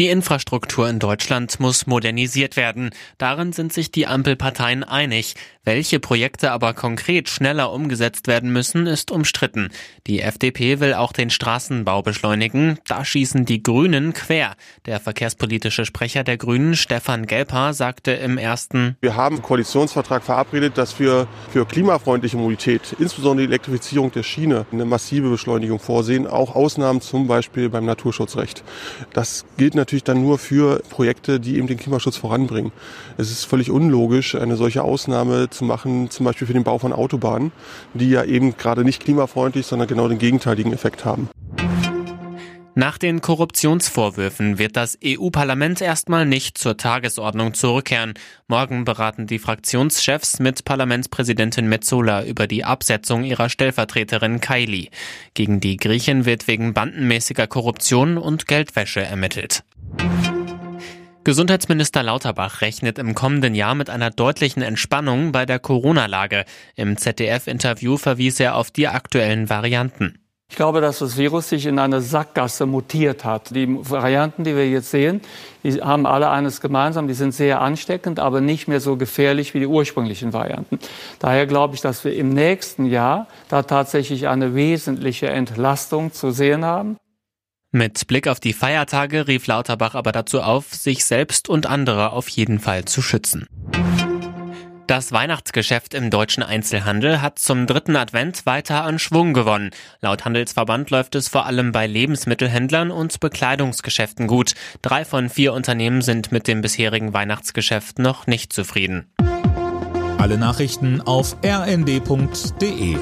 Die Infrastruktur in Deutschland muss modernisiert werden. Darin sind sich die Ampelparteien einig. Welche Projekte aber konkret schneller umgesetzt werden müssen, ist umstritten. Die FDP will auch den Straßenbau beschleunigen. Da schießen die Grünen quer. Der verkehrspolitische Sprecher der Grünen, Stefan Gelper, sagte im ersten Wir haben im Koalitionsvertrag verabredet, dass wir für klimafreundliche Mobilität, insbesondere die Elektrifizierung der Schiene, eine massive Beschleunigung vorsehen. Auch Ausnahmen zum Beispiel beim Naturschutzrecht. Das gilt natürlich dann nur für Projekte, die eben den Klimaschutz voranbringen. Es ist völlig unlogisch, eine solche Ausnahme zu machen, zum Beispiel für den Bau von Autobahnen, die ja eben gerade nicht klimafreundlich, sondern genau den gegenteiligen Effekt haben. Nach den Korruptionsvorwürfen wird das EU-Parlament erstmal nicht zur Tagesordnung zurückkehren. Morgen beraten die Fraktionschefs mit Parlamentspräsidentin Metzola über die Absetzung ihrer Stellvertreterin Kaili. Gegen die Griechen wird wegen bandenmäßiger Korruption und Geldwäsche ermittelt. Gesundheitsminister Lauterbach rechnet im kommenden Jahr mit einer deutlichen Entspannung bei der Corona-Lage. Im ZDF-Interview verwies er auf die aktuellen Varianten. Ich glaube, dass das Virus sich in eine Sackgasse mutiert hat. Die Varianten, die wir jetzt sehen, die haben alle eines gemeinsam, die sind sehr ansteckend, aber nicht mehr so gefährlich wie die ursprünglichen Varianten. Daher glaube ich, dass wir im nächsten Jahr da tatsächlich eine wesentliche Entlastung zu sehen haben. Mit Blick auf die Feiertage rief Lauterbach aber dazu auf, sich selbst und andere auf jeden Fall zu schützen. Das Weihnachtsgeschäft im deutschen Einzelhandel hat zum dritten Advent weiter an Schwung gewonnen. Laut Handelsverband läuft es vor allem bei Lebensmittelhändlern und Bekleidungsgeschäften gut. Drei von vier Unternehmen sind mit dem bisherigen Weihnachtsgeschäft noch nicht zufrieden. Alle Nachrichten auf rnd.de